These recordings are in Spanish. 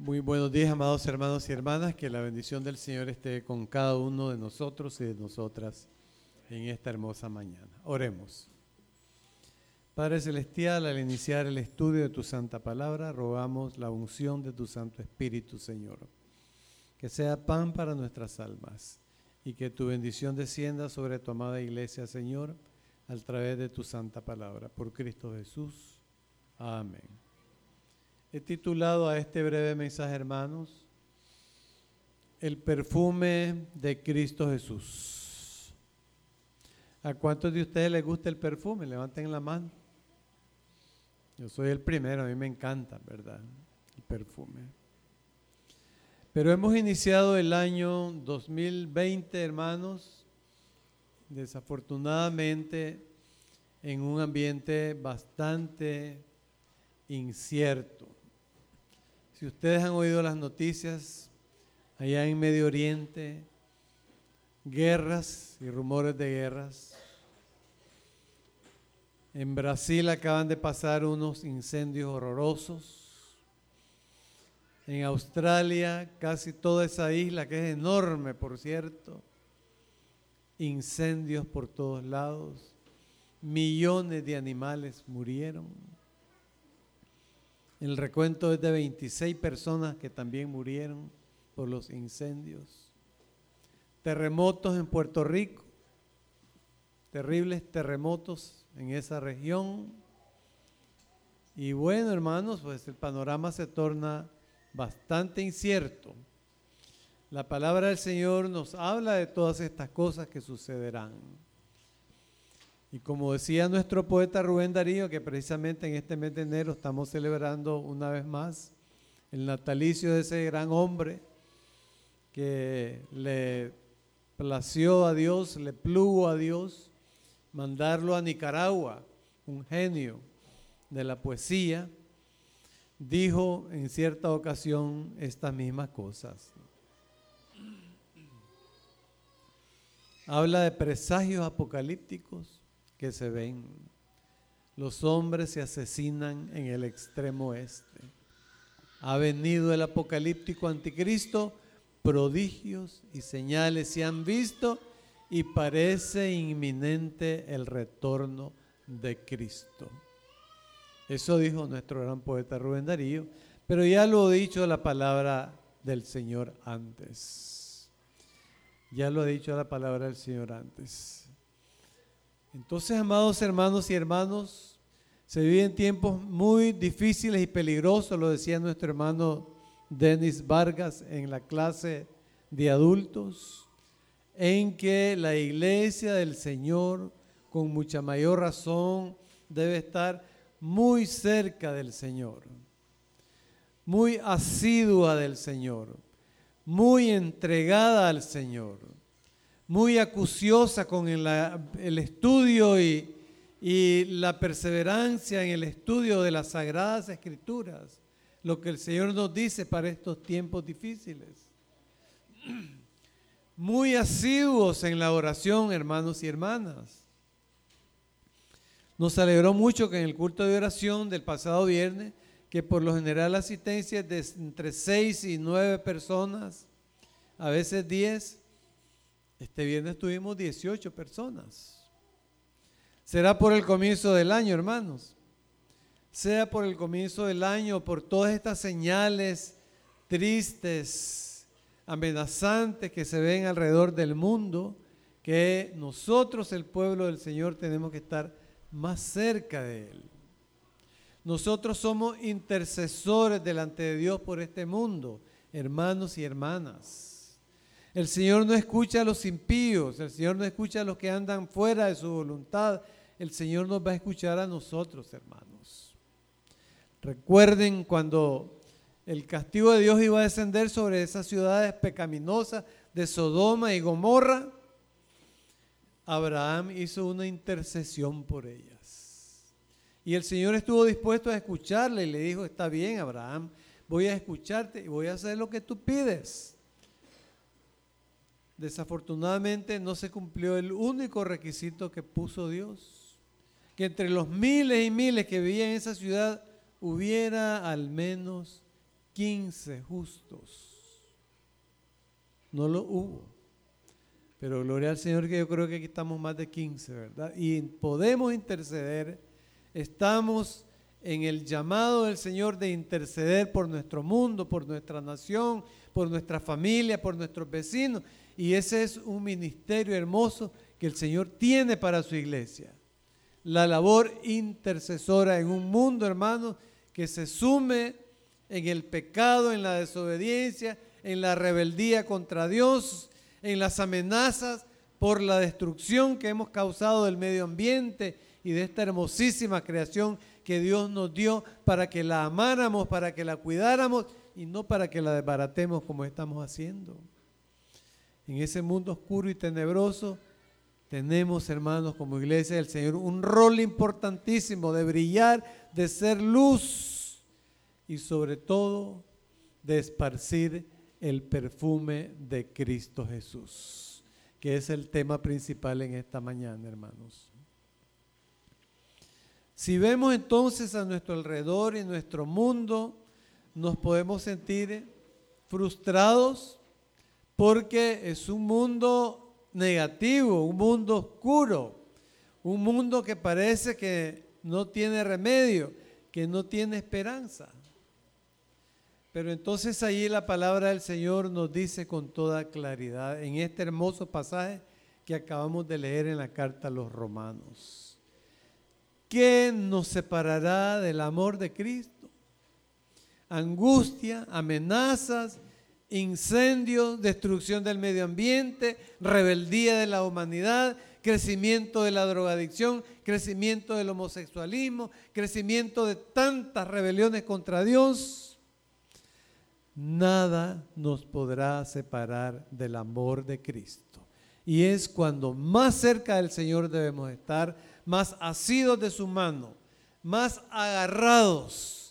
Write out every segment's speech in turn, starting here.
Muy buenos días, amados hermanos y hermanas. Que la bendición del Señor esté con cada uno de nosotros y de nosotras en esta hermosa mañana. Oremos. Padre Celestial, al iniciar el estudio de tu santa palabra, rogamos la unción de tu Santo Espíritu, Señor. Que sea pan para nuestras almas y que tu bendición descienda sobre tu amada iglesia, Señor, a través de tu santa palabra. Por Cristo Jesús. Amén. He titulado a este breve mensaje, hermanos, El perfume de Cristo Jesús. ¿A cuántos de ustedes les gusta el perfume? Levanten la mano. Yo soy el primero, a mí me encanta, ¿verdad? El perfume. Pero hemos iniciado el año 2020, hermanos, desafortunadamente en un ambiente bastante incierto. Si ustedes han oído las noticias allá en Medio Oriente, guerras y rumores de guerras. En Brasil acaban de pasar unos incendios horrorosos. En Australia, casi toda esa isla, que es enorme, por cierto, incendios por todos lados. Millones de animales murieron. El recuento es de 26 personas que también murieron por los incendios. Terremotos en Puerto Rico, terribles terremotos en esa región. Y bueno, hermanos, pues el panorama se torna bastante incierto. La palabra del Señor nos habla de todas estas cosas que sucederán. Y como decía nuestro poeta Rubén Darío, que precisamente en este mes de enero estamos celebrando una vez más el natalicio de ese gran hombre que le plació a Dios, le plugo a Dios mandarlo a Nicaragua, un genio de la poesía, dijo en cierta ocasión estas mismas cosas. Habla de presagios apocalípticos que se ven. Los hombres se asesinan en el extremo oeste. Ha venido el apocalíptico anticristo, prodigios y señales se han visto y parece inminente el retorno de Cristo. Eso dijo nuestro gran poeta Rubén Darío, pero ya lo ha dicho la palabra del Señor antes. Ya lo ha dicho la palabra del Señor antes. Entonces, amados hermanos y hermanos, se viven tiempos muy difíciles y peligrosos, lo decía nuestro hermano Denis Vargas en la clase de adultos, en que la iglesia del Señor, con mucha mayor razón, debe estar muy cerca del Señor, muy asidua del Señor, muy entregada al Señor muy acuciosa con el, estudio y, la perseverancia en el estudio de las sagradas escrituras, lo que el Señor nos dice para estos tiempos difíciles. Muy asiduos en la oración, hermanos y hermanas. Nos alegró mucho que en el culto de oración del pasado viernes, que por lo general la asistencia es de entre seis y nueve personas, a veces diez, este viernes tuvimos 18 personas. Será por el comienzo del año, hermanos. Sea por el comienzo del año, por todas estas señales tristes, amenazantes que se ven alrededor del mundo, que nosotros, el pueblo del Señor, tenemos que estar más cerca de Él. Nosotros somos intercesores delante de Dios por este mundo, hermanos y hermanas. El Señor no escucha a los impíos, el Señor no escucha a los que andan fuera de su voluntad, el Señor nos va a escuchar a nosotros, hermanos. Recuerden cuando el castigo de Dios iba a descender sobre esas ciudades pecaminosas de Sodoma y Gomorra, Abraham hizo una intercesión por ellas. Y el Señor estuvo dispuesto a escucharle y le dijo, está bien, Abraham, voy a escucharte y voy a hacer lo que tú pides. Desafortunadamente no se cumplió el único requisito que puso Dios, que entre los miles y miles que vivían en esa ciudad hubiera al menos 15 justos. No lo hubo. Pero gloria al Señor que yo creo que aquí estamos más de 15, ¿verdad? Y podemos interceder. Estamos en el llamado del Señor de interceder por nuestro mundo, por nuestra nación, por nuestra familia, por nuestros vecinos. Y ese es un ministerio hermoso que el Señor tiene para su iglesia. La labor intercesora en un mundo, hermano, que se sume en el pecado, en la desobediencia, en la rebeldía contra Dios, en las amenazas por la destrucción que hemos causado del medio ambiente y de esta hermosísima creación que Dios nos dio para que la amáramos, para que la cuidáramos y no para que la desbaratemos como estamos haciendo. En ese mundo oscuro y tenebroso tenemos, hermanos, como iglesia del Señor, un rol importantísimo de brillar, de ser luz y sobre todo de esparcir el perfume de Cristo Jesús, que es el tema principal en esta mañana, hermanos. Si vemos entonces a nuestro alrededor y nuestro mundo, nos podemos sentir frustrados porque es un mundo negativo, un mundo oscuro, un mundo que parece que no tiene remedio, que no tiene esperanza. Pero entonces allí la palabra del Señor nos dice con toda claridad en este hermoso pasaje que acabamos de leer en la carta a los romanos. ¿Qué nos separará del amor de Cristo? Angustia, amenazas, incendios, destrucción del medio ambiente, rebeldía de la humanidad, crecimiento de la drogadicción, crecimiento del homosexualismo, crecimiento de tantas rebeliones contra Dios nada nos podrá separar del amor de Cristo. Y es cuando más cerca del Señor debemos estar, más asidos de su mano, más agarrados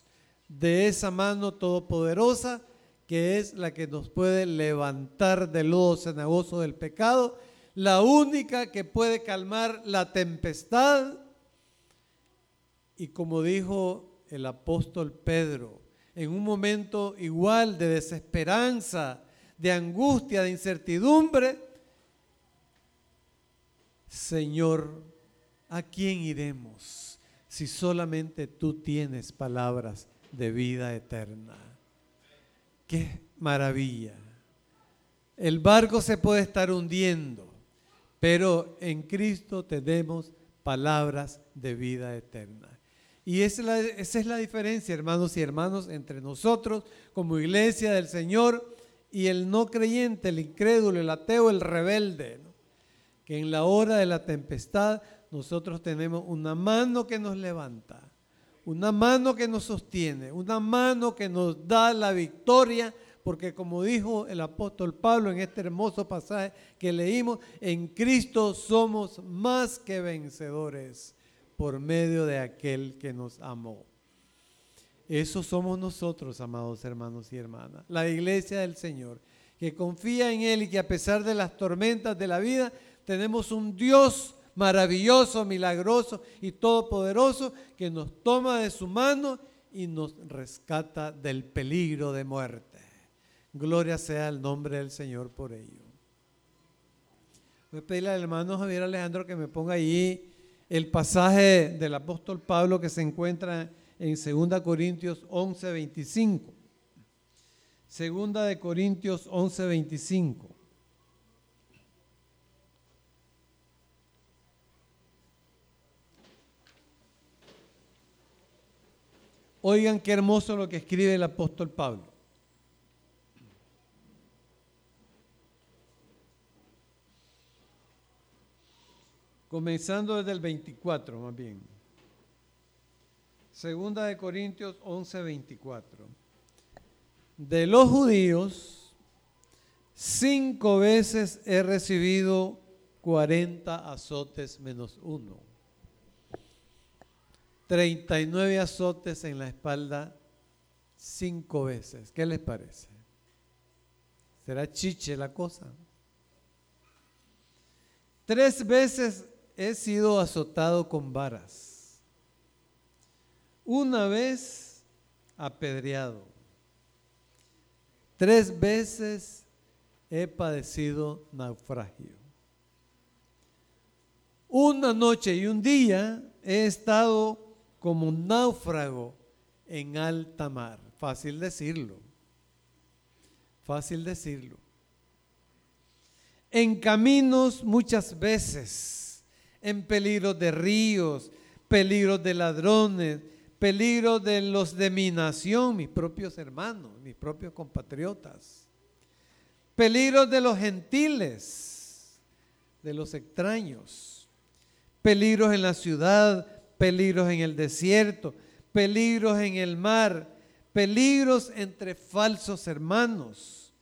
de esa mano todopoderosa que es la que nos puede levantar del lodo cenagoso del pecado, la única que puede calmar la tempestad. Y como dijo el apóstol Pedro, en un momento igual de desesperanza, de angustia, de incertidumbre, Señor, ¿a quién iremos si solamente tú tienes palabras de vida eterna? Qué maravilla. El barco se puede estar hundiendo, pero en Cristo tenemos palabras de vida eterna. Y esa es, la, diferencia, hermanos y hermanos, entre nosotros como iglesia del Señor y el no creyente, el incrédulo, el ateo, el rebelde. Que en la hora de la tempestad nosotros tenemos una mano que nos levanta, una mano que nos sostiene, una mano que nos da la victoria, porque como dijo el apóstol Pablo en este hermoso pasaje que leímos, en Cristo somos más que vencedores por medio de aquel que nos amó. Eso somos nosotros, amados hermanos y hermanas, la iglesia del Señor, que confía en Él y que a pesar de las tormentas de la vida, tenemos un Dios maravilloso, milagroso y todopoderoso que nos toma de su mano y nos rescata del peligro de muerte. Gloria sea el nombre del Señor por ello. Voy a pedirle al hermano Javier Alejandro que me ponga allí el pasaje del apóstol Pablo que se encuentra en 2 Corintios 11, 25. Segunda de Corintios 11, 25. Oigan qué hermoso lo que escribe el apóstol Pablo. comenzando desde el 24 más bien. Segunda de Corintios 11, 24. De los judíos, cinco veces he recibido 40 azotes menos uno. 39 azotes en la espalda cinco veces. ¿Qué les parece? ¿Será chiche la cosa? Tres veces he sido azotado con varas, una vez apedreado, Tres veces he padecido naufragio. Una noche y un día he estado como un náufrago en alta mar. Fácil decirlo. Fácil decirlo. En caminos muchas veces, en peligro de ríos, peligros de ladrones, peligro de los de mi nación, mis propios hermanos, mis propios compatriotas, peligros de los gentiles, de los extraños, peligros en la ciudad, peligros en el desierto, peligros en el mar, peligros entre falsos hermanos,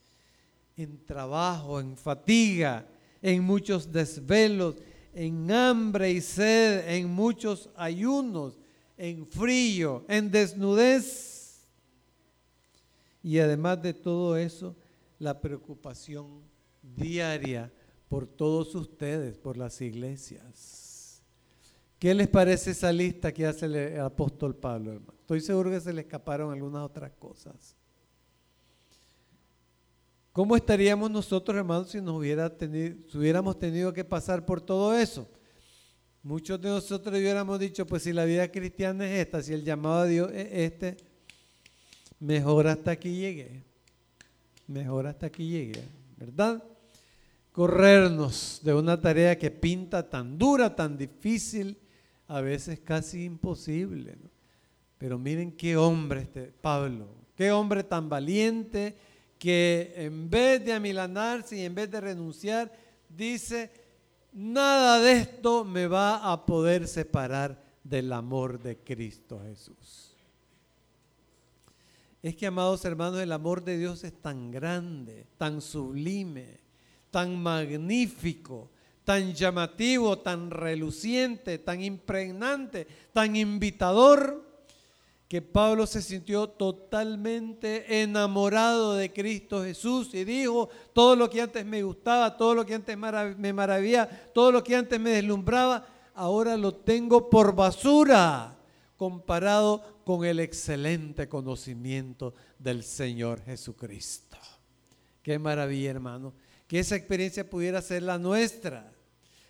en trabajo, en fatiga, en muchos desvelos, en hambre y sed, en muchos ayunos, en frío, en desnudez. Y además de todo eso, la preocupación diaria por todos ustedes, por las iglesias. ¿Qué les parece esa lista que hace el apóstol Pablo, hermano? Estoy seguro que se le escaparon algunas otras cosas. ¿Cómo estaríamos nosotros, hermanos, si nos hubiera tenido, si hubiéramos tenido que pasar por todo eso? Muchos de nosotros hubiéramos dicho, pues si la vida cristiana es esta, si el llamado a Dios es este, mejor hasta aquí llegué. Mejor hasta aquí llegué, ¿verdad? Corrernos de una tarea que pinta tan dura, tan difícil, a veces casi imposible. Pero miren qué hombre este Pablo, qué hombre tan valiente, que en vez de amilanarse y en vez de renunciar, dice, nada de esto me va a poder separar del amor de Cristo Jesús. Es que, amados hermanos, el amor de Dios es tan grande, tan sublime, tan magnífico, tan llamativo, tan reluciente, tan impregnante, tan invitador, que Pablo se sintió totalmente enamorado de Cristo Jesús y dijo, todo lo que antes me gustaba, todo lo que antes me maravilla, todo lo que antes me deslumbraba, ahora lo tengo por basura comparado con el excelente conocimiento del Señor Jesucristo. Qué maravilla, hermano, que esa experiencia pudiera ser la nuestra,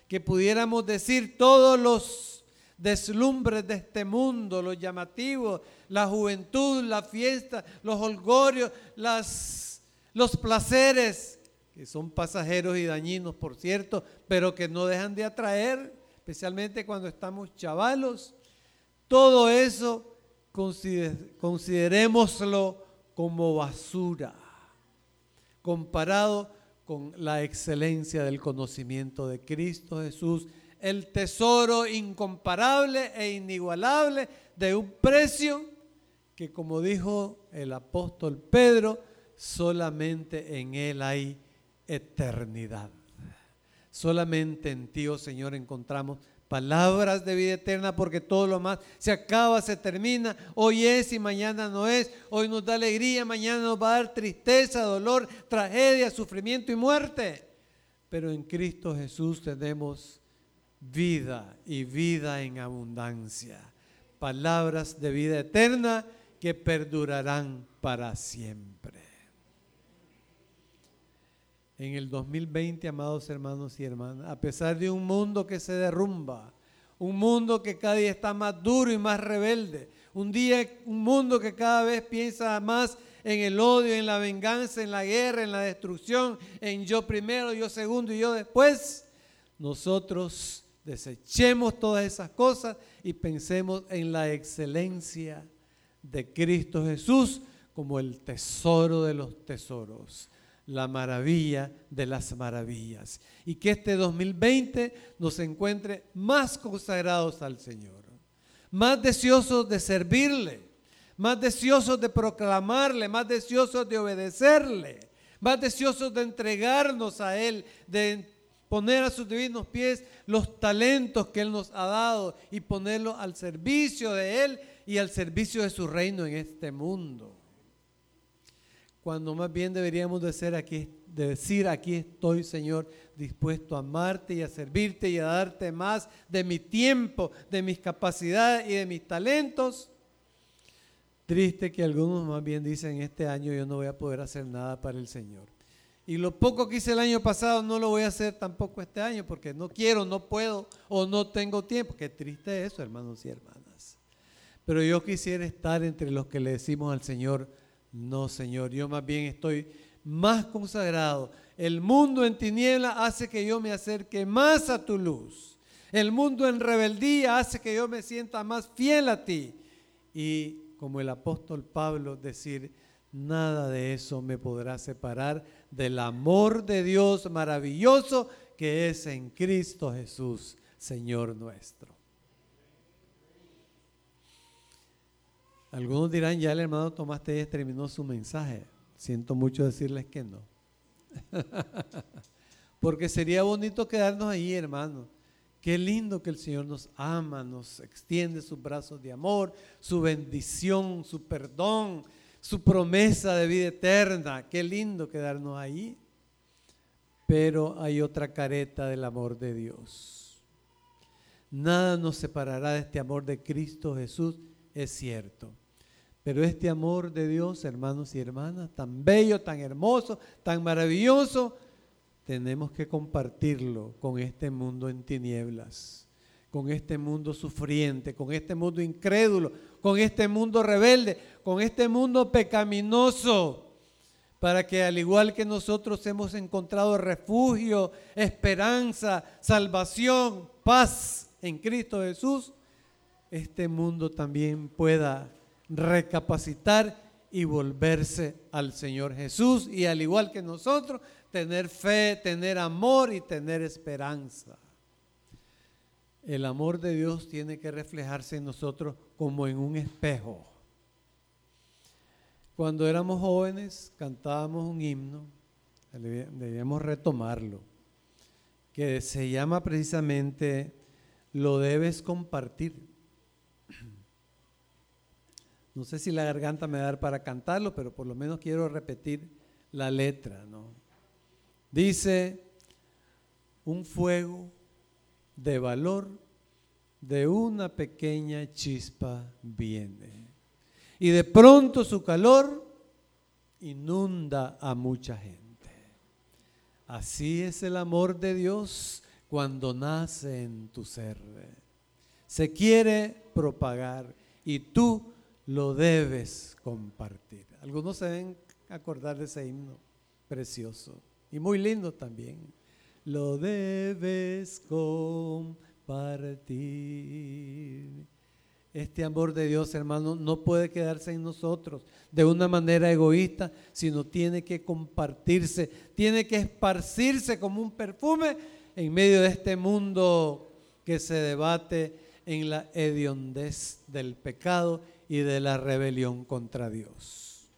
que pudiéramos decir todos los deslumbres de este mundo, los llamativos, la juventud, la fiesta, los holgorios, los placeres, que son pasajeros y dañinos, por cierto, pero que no dejan de atraer, especialmente cuando estamos chavalos. Todo eso considerémoslo como basura, comparado con la excelencia del conocimiento de Cristo Jesús el tesoro incomparable e inigualable de un precio que, como dijo el apóstol Pedro, solamente en Él hay eternidad. Solamente en ti, oh Señor, encontramos palabras de vida eterna porque todo lo más se acaba, se termina. Hoy es y mañana no es. Hoy nos da alegría, mañana nos va a dar tristeza, dolor, tragedia, sufrimiento y muerte. Pero en Cristo Jesús tenemos vida y vida en abundancia. Palabras de vida eterna que perdurarán para siempre. En el 2020, amados hermanos y hermanas, a pesar de un mundo que se derrumba, un mundo que cada día está más duro y más rebelde, un día un mundo que cada vez piensa más en el odio, en la venganza, en la guerra, en la destrucción, en yo primero, yo segundo y yo después, nosotros Desechemos todas esas cosas y pensemos en la excelencia de Cristo Jesús como el tesoro de los tesoros, la maravilla de las maravillas. Y que este 2020 nos encuentre más consagrados al Señor, más deseosos de servirle, más deseosos de proclamarle, más deseosos de obedecerle, más deseosos de entregarnos a Él, de poner a sus divinos pies los talentos que Él nos ha dado y ponerlos al servicio de Él y al servicio de su reino en este mundo. Cuando más bien deberíamos de, ser aquí, de decir, aquí estoy Señor, dispuesto a amarte y a servirte y a darte más de mi tiempo, de mis capacidades y de mis talentos, Triste que algunos más bien dicen, este año yo no voy a poder hacer nada para el Señor. Y lo poco que hice el año pasado no lo voy a hacer tampoco este año porque no quiero, no puedo o no tengo tiempo. Qué triste eso, hermanos y hermanas. Pero yo quisiera estar entre los que le decimos al Señor, no, Señor, yo más bien estoy más consagrado. El mundo en tiniebla hace que yo me acerque más a tu luz. El mundo en rebeldía hace que yo me sienta más fiel a ti. Y como el apóstol Pablo decir, nada de eso me podrá separar del amor de Dios maravilloso que es en Cristo Jesús, Señor nuestro. Algunos dirán, ya el hermano Tomás Telles terminó su mensaje. Siento mucho decirles que no. Porque sería bonito quedarnos ahí, hermano Qué lindo que el Señor nos ama, nos extiende sus brazos de amor, su bendición, su perdón, su promesa de vida eterna. Qué lindo quedarnos ahí. Pero hay otra careta del amor de Dios. Nada nos separará de este amor de Cristo Jesús, es cierto. Pero este amor de Dios, hermanos y hermanas, tan bello, tan hermoso, tan maravilloso, tenemos que compartirlo con este mundo en tinieblas, con este mundo sufriente, con este mundo incrédulo, con este mundo rebelde, con este mundo pecaminoso, para que al igual que nosotros hemos encontrado refugio, esperanza, salvación, paz en Cristo Jesús, este mundo también pueda recapacitar y volverse al Señor Jesús y al igual que nosotros tener fe, tener amor y tener esperanza. El amor de Dios tiene que reflejarse en nosotros como en un espejo. Cuando éramos jóvenes cantábamos un himno, debíamos retomarlo, que se llama precisamente Lo debes compartir. No sé si la garganta me da para cantarlo, pero por lo menos quiero repetir la letra, ¿no? Dice, un fuego de valor de una pequeña chispa viene. Y de pronto su calor inunda a mucha gente. Así es el amor de Dios cuando nace en tu ser. Se quiere propagar y tú lo debes compartir. Algunos se deben acordar de ese himno precioso. Y muy lindo también. Lo debes compartir. Este amor de Dios, hermano, no puede quedarse en nosotros de una manera egoísta, sino tiene que compartirse, tiene que esparcirse como un perfume en medio de este mundo que se debate en la hediondez del pecado y de la rebelión contra Dios.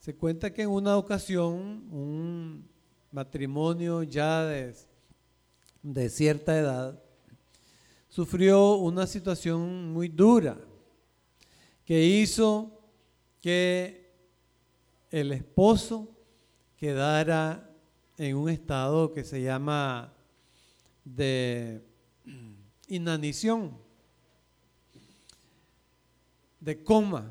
Se cuenta que en una ocasión un matrimonio ya de, cierta edad sufrió una situación muy dura que hizo que el esposo quedara en un estado que se llama de inanición, de coma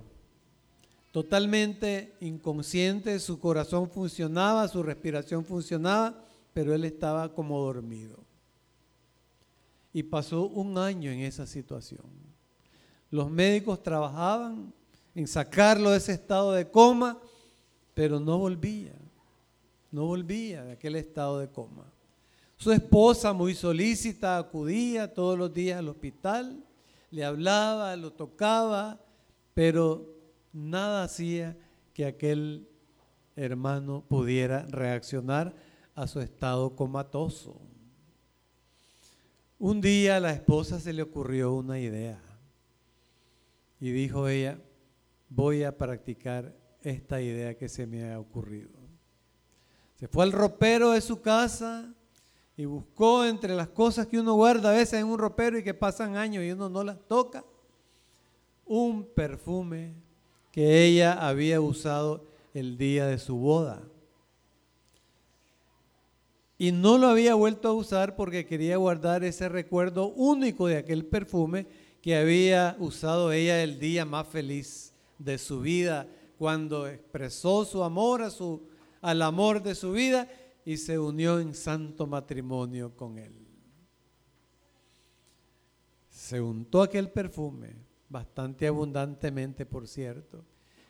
totalmente inconsciente, su corazón funcionaba, su respiración funcionaba, pero él estaba como dormido. Y pasó un año en esa situación. Los médicos trabajaban en sacarlo de ese estado de coma, pero no volvía, no volvía de aquel estado de coma. Su esposa, muy solícita, acudía todos los días al hospital, le hablaba, lo tocaba, pero nada hacía que aquel hermano pudiera reaccionar a su estado comatoso. Un día a la esposa se le ocurrió una idea y dijo ella, voy a practicar esta idea que se me ha ocurrido. Se fue al ropero de su casa y buscó entre las cosas que uno guarda a veces en un ropero y que pasan años y uno no las toca, un perfume que ella había usado el día de su boda. Y no lo había vuelto a usar porque quería guardar ese recuerdo único de aquel perfume que había usado ella el día más feliz de su vida, cuando expresó su amor a su, al amor de su vida y se unió en santo matrimonio con él. Se untó aquel perfume, bastante abundantemente por cierto,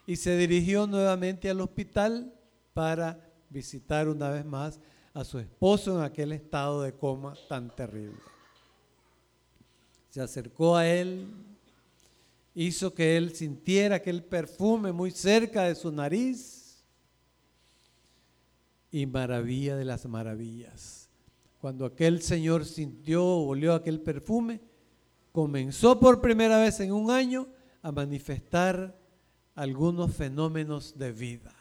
y se dirigió nuevamente al hospital para visitar una vez más a su esposo en aquel estado de coma tan terrible. Se acercó a él, hizo que él sintiera aquel perfume muy cerca de su nariz y maravilla de las maravillas. Cuando aquel señor sintió olió aquel perfume, comenzó por primera vez en un año a manifestar algunos fenómenos de vida.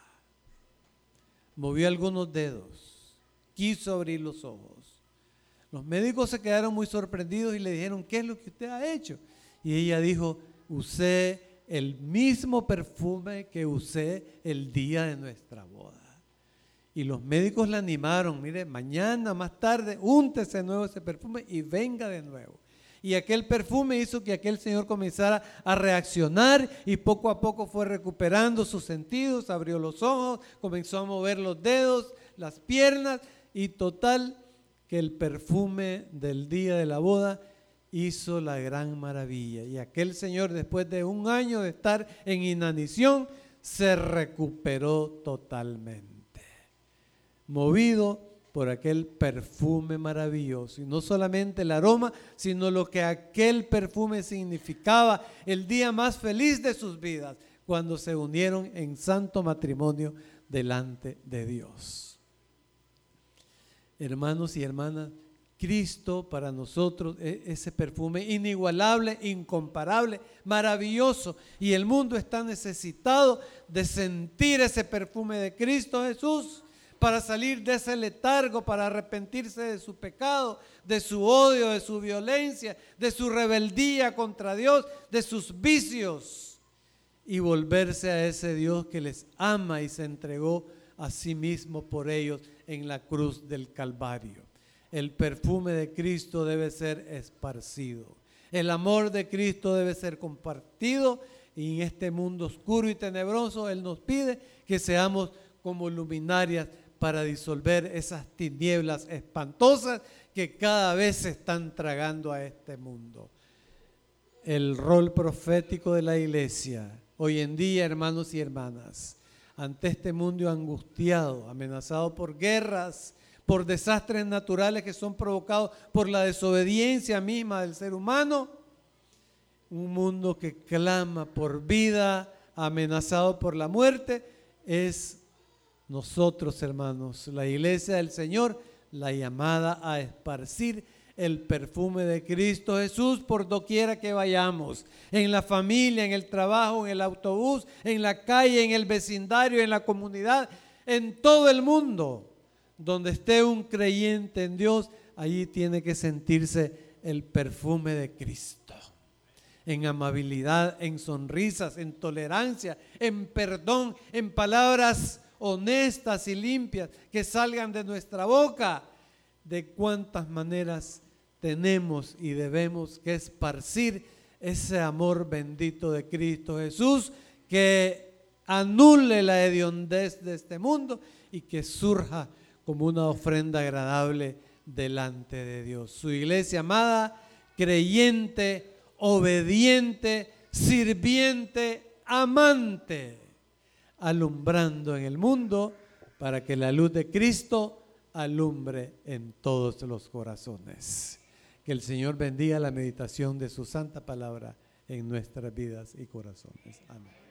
Movió algunos dedos, quiso abrir los ojos. Los médicos se quedaron muy sorprendidos y le dijeron, ¿qué es lo que usted ha hecho? Y ella dijo, usé el mismo perfume que usé el día de nuestra boda. Y los médicos la animaron, mire, mañana más tarde, úntese de nuevo ese perfume y venga de nuevo. Y aquel perfume hizo que aquel señor comenzara a reaccionar y poco a poco fue recuperando sus sentidos, abrió los ojos, comenzó a mover los dedos, las piernas y total que el perfume del día de la boda hizo la gran maravilla. Y aquel señor después de un año de estar en inanición se recuperó totalmente, movido por aquel perfume maravilloso. Y no solamente el aroma, sino lo que aquel perfume significaba el día más feliz de sus vidas, cuando se unieron en santo matrimonio delante de Dios. Hermanos y hermanas, Cristo para nosotros es ese perfume inigualable, incomparable, maravilloso. Y el mundo está necesitado de sentir ese perfume de Cristo Jesús para salir de ese letargo, para arrepentirse de su pecado, de su odio, de su violencia, de su rebeldía contra Dios, de sus vicios y volverse a ese Dios que les ama y se entregó a sí mismo por ellos en la cruz del Calvario. El perfume de Cristo debe ser esparcido. El amor de Cristo debe ser compartido y en este mundo oscuro y tenebroso Él nos pide que seamos como luminarias para disolver esas tinieblas espantosas que cada vez se están tragando a este mundo. El rol profético de la iglesia, hoy en día, hermanos y hermanas, ante este mundo angustiado, amenazado por guerras, por desastres naturales que son provocados por la desobediencia misma del ser humano, un mundo que clama por vida, amenazado por la muerte, es nosotros, hermanos, la iglesia del Señor, la llamada a esparcir el perfume de Cristo Jesús por doquiera que vayamos, en la familia, en el trabajo, en el autobús, en la calle, en el vecindario, en la comunidad, en todo el mundo. Donde esté un creyente en Dios, allí tiene que sentirse el perfume de Cristo. En amabilidad, en sonrisas, en tolerancia, en perdón, en palabras honestas y limpias que salgan de nuestra boca, de cuántas maneras tenemos y debemos que esparcir ese amor bendito de Cristo Jesús que anule la hediondez de este mundo y que surja como una ofrenda agradable delante de Dios. Su iglesia amada, creyente, obediente, sirviente, amante alumbrando en el mundo para que la luz de Cristo alumbre en todos los corazones. Que el Señor bendiga la meditación de su santa palabra en nuestras vidas y corazones. Amén.